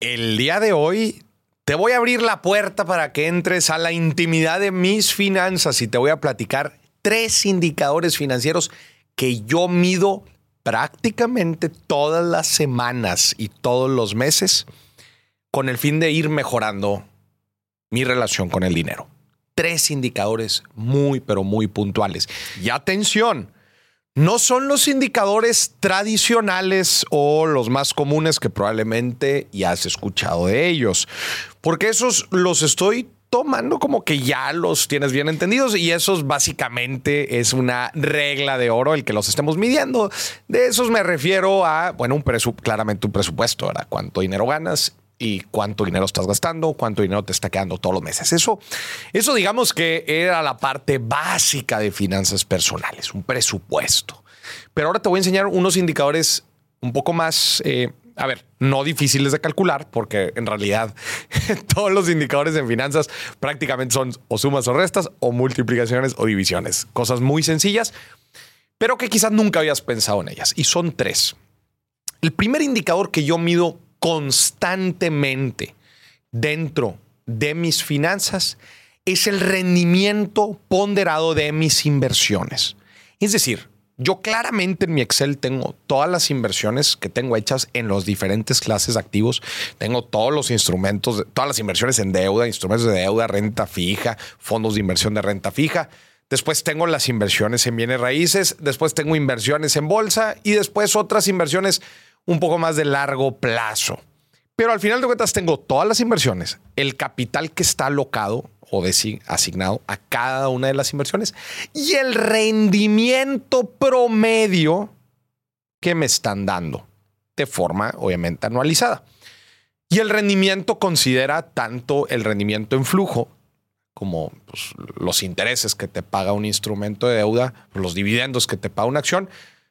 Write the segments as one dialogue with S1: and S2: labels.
S1: El día de hoy te voy a abrir la puerta para que entres a la intimidad de mis finanzas y te voy a platicar tres indicadores financieros que yo mido prácticamente todas las semanas y todos los meses con el fin de ir mejorando mi relación con el dinero. Tres indicadores muy, pero muy puntuales. Y atención, no son los indicadores tradicionales o los más comunes que probablemente ya has escuchado de ellos, porque esos los estoy tomando como que ya los tienes bien entendidos y esos básicamente es una regla de oro el que los estemos midiendo. De esos me refiero a, bueno, un claramente un presupuesto, ¿verdad? Cuánto dinero ganas y cuánto dinero estás gastando, cuánto dinero te está quedando todos los meses. Eso, eso digamos que era la parte básica de finanzas personales, un presupuesto. Pero ahora te voy a enseñar unos indicadores un poco más, eh, a ver, no difíciles de calcular, porque en realidad todos los indicadores en finanzas prácticamente son o sumas o restas o multiplicaciones o divisiones. Cosas muy sencillas, pero que quizás nunca habías pensado en ellas. Y son tres. El primer indicador que yo mido constantemente dentro de mis finanzas es el rendimiento ponderado de mis inversiones. Es decir, yo claramente en mi Excel tengo todas las inversiones que tengo hechas en los diferentes clases de activos. Tengo todos los instrumentos, todas las inversiones en deuda, instrumentos de deuda, renta fija, fondos de inversión de renta fija. Después tengo las inversiones en bienes raíces. Después tengo inversiones en bolsa y después otras inversiones un poco más de largo plazo. Pero al final de cuentas tengo todas las inversiones, el capital que está alocado o asignado a cada una de las inversiones y el rendimiento promedio que me están dando de forma obviamente anualizada. Y el rendimiento considera tanto el rendimiento en flujo como pues, los intereses que te paga un instrumento de deuda, los dividendos que te paga una acción,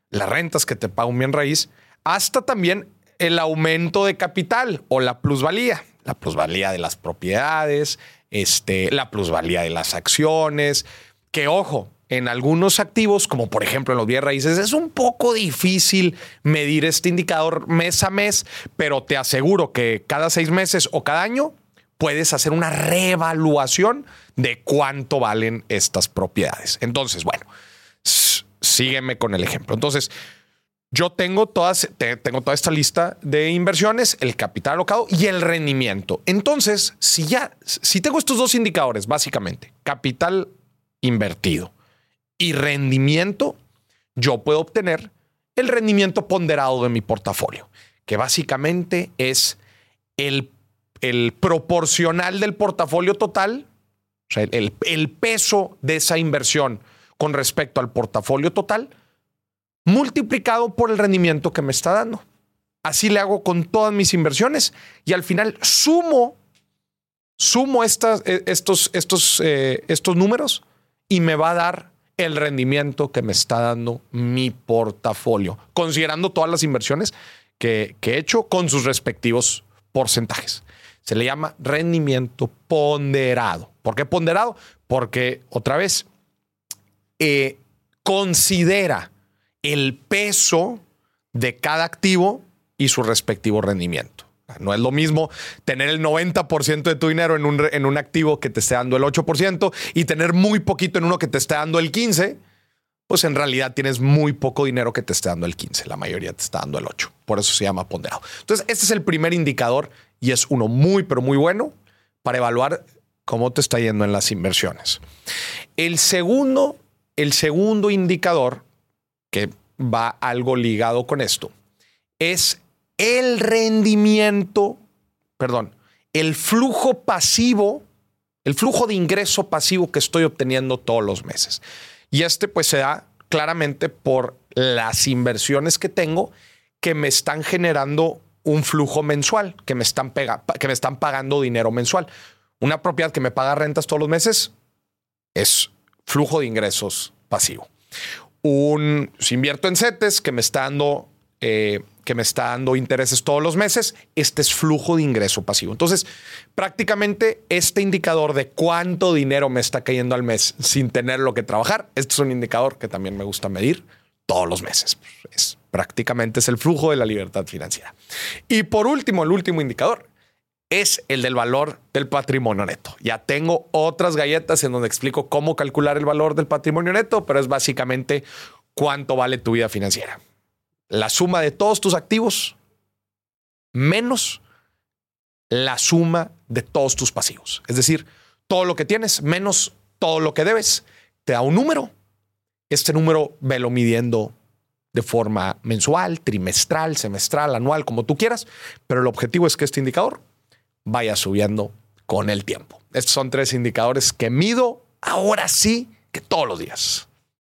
S1: las rentas que te paga un bien raíz hasta también el aumento de capital o la plusvalía, la plusvalía de las propiedades, este, la plusvalía de las acciones, que ojo, en algunos activos, como por ejemplo en los bienes raíces, es un poco difícil medir este indicador mes a mes, pero te aseguro que cada seis meses o cada año puedes hacer una reevaluación de cuánto valen estas propiedades. Entonces, bueno, sígueme con el ejemplo. Entonces, yo tengo, todas, tengo toda esta lista de inversiones, el capital alocado y el rendimiento. Entonces, si ya, si tengo estos dos indicadores, básicamente, capital invertido y rendimiento, yo puedo obtener el rendimiento ponderado de mi portafolio, que básicamente es el, el proporcional del portafolio total, o sea, el, el peso de esa inversión con respecto al portafolio total multiplicado por el rendimiento que me está dando. Así le hago con todas mis inversiones y al final sumo, sumo estas, eh, estos, estos, eh, estos números y me va a dar el rendimiento que me está dando mi portafolio, considerando todas las inversiones que, he hecho con sus respectivos porcentajes. Se le llama rendimiento ponderado. ¿Por qué ponderado? Porque, otra vez, eh, considera el peso de cada activo y su respectivo rendimiento. No es lo mismo tener el 90% de tu dinero en un, en un activo que te esté dando el 8% y tener muy poquito en uno que te esté dando el 15%, pues en realidad tienes muy poco dinero que te esté dando el 15%. La mayoría te está dando el 8%. Por eso se llama ponderado. Entonces, este es el primer indicador y es uno muy, pero muy bueno para evaluar cómo te está yendo en las inversiones. El segundo, el segundo indicador que va algo ligado con esto, es el rendimiento, perdón, el flujo pasivo, el flujo de ingreso pasivo que estoy obteniendo todos los meses. Y este pues se da claramente por las inversiones que tengo que me están generando un flujo mensual, que me están, que me están pagando dinero mensual. Una propiedad que me paga rentas todos los meses es flujo de ingresos pasivo un, si invierto en CETES que me está dando, eh, que me está dando intereses todos los meses, este es flujo de ingreso pasivo. Entonces, prácticamente este indicador de cuánto dinero me está cayendo al mes sin tener lo que trabajar, este es un indicador que también me gusta medir todos los meses. Es, prácticamente es el flujo de la libertad financiera. Y por último, el último indicador es el del valor del patrimonio neto. Ya tengo otras galletas en donde explico cómo calcular el valor del patrimonio neto, pero es básicamente cuánto vale tu vida financiera. La suma de todos tus activos menos la suma de todos tus pasivos. Es decir, todo lo que tienes menos todo lo que debes. Te da un número. Este número velo midiendo de forma mensual, trimestral, semestral, anual, como tú quieras. Pero el objetivo es que este indicador vaya subiendo con el tiempo. Estos son tres indicadores que mido ahora sí que todos los días.